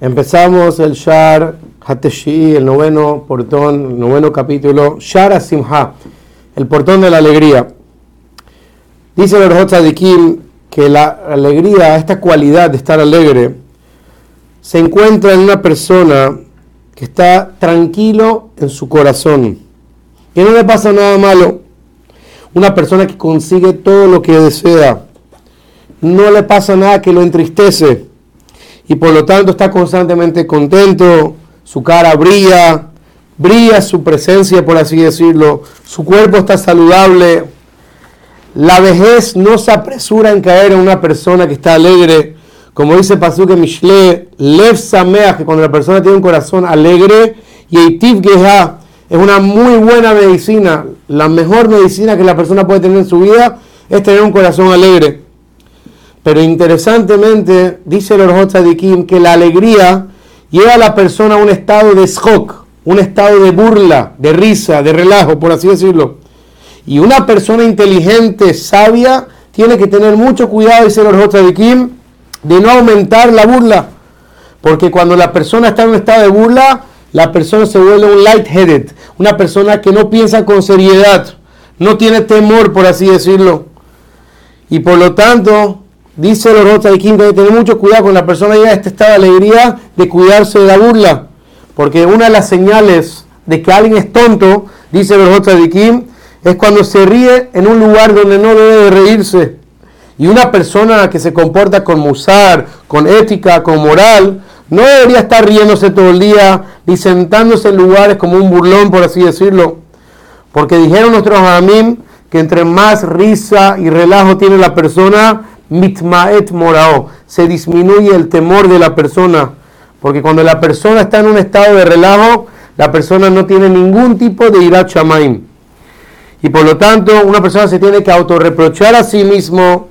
Empezamos el Shar Hateshi, el noveno portón, el noveno capítulo, Shar Asimha, el portón de la alegría. Dice el Kim que la alegría, esta cualidad de estar alegre, se encuentra en una persona que está tranquilo en su corazón, que no le pasa nada malo, una persona que consigue todo lo que desea, no le pasa nada que lo entristece y por lo tanto está constantemente contento, su cara brilla, brilla su presencia, por así decirlo, su cuerpo está saludable. La vejez no se apresura en caer en una persona que está alegre, como dice Pasuk Mishle, Lev Sameach, que cuando la persona tiene un corazón alegre, y Eitiv es una muy buena medicina, la mejor medicina que la persona puede tener en su vida es tener un corazón alegre. Pero interesantemente, dice el Kim que la alegría lleva a la persona a un estado de shock, un estado de burla, de risa, de relajo, por así decirlo. Y una persona inteligente, sabia, tiene que tener mucho cuidado, dice el Kim, de no aumentar la burla. Porque cuando la persona está en un estado de burla, la persona se vuelve un light-headed, una persona que no piensa con seriedad, no tiene temor, por así decirlo. Y por lo tanto, Dice el Orota de Kim hay que tener mucho cuidado con la persona llega a este estado de alegría de cuidarse de la burla. Porque una de las señales de que alguien es tonto, dice el Orota de Kim, es cuando se ríe en un lugar donde no debe de reírse. Y una persona que se comporta con musar, con ética, con moral, no debería estar riéndose todo el día ni sentándose en lugares como un burlón, por así decirlo. Porque dijeron nuestros amim que entre más risa y relajo tiene la persona, mitmaet morao, se disminuye el temor de la persona, porque cuando la persona está en un estado de relajo, la persona no tiene ningún tipo de irat shamaim. Y por lo tanto, una persona se tiene que autorreprochar a sí mismo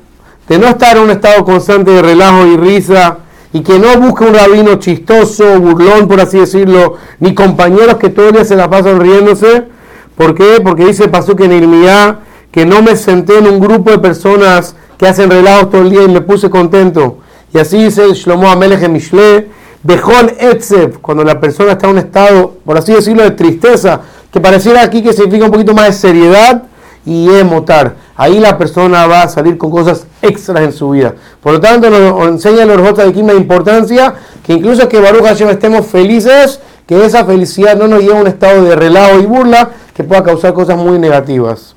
de no estar en un estado constante de relajo y risa, y que no busque un rabino chistoso, burlón, por así decirlo, ni compañeros que todo el día se la pasan riéndose. ¿Por qué? Porque dice pasó que en Irmiá que no me senté en un grupo de personas que hacen relajos todo el día y me puse contento. Y así dice Shlomo Amelech Mishle, Bejol Etzev, cuando la persona está en un estado, por así decirlo, de tristeza, que pareciera aquí que significa un poquito más de seriedad y emotar. Ahí la persona va a salir con cosas extras en su vida. Por lo tanto, nos enseña los Orjota de Kima importancia que incluso que Baruch Hashem estemos felices, que esa felicidad no nos lleve a un estado de relajo y burla que pueda causar cosas muy negativas.